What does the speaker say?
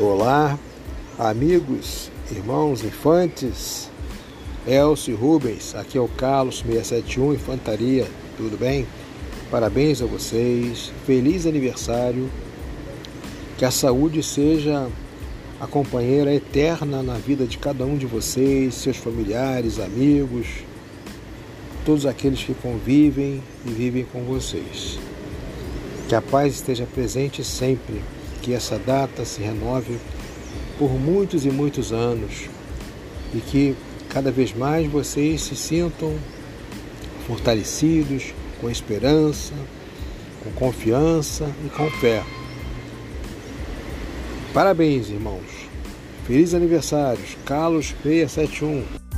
Olá, amigos, irmãos, infantes, Elcio Rubens, aqui é o Carlos 671 Infantaria, tudo bem? Parabéns a vocês, feliz aniversário, que a saúde seja a companheira eterna na vida de cada um de vocês, seus familiares, amigos, todos aqueles que convivem e vivem com vocês. Que a paz esteja presente sempre que essa data se renove por muitos e muitos anos e que cada vez mais vocês se sintam fortalecidos, com esperança, com confiança e com fé. Parabéns, irmãos. Feliz aniversário, Carlos 671.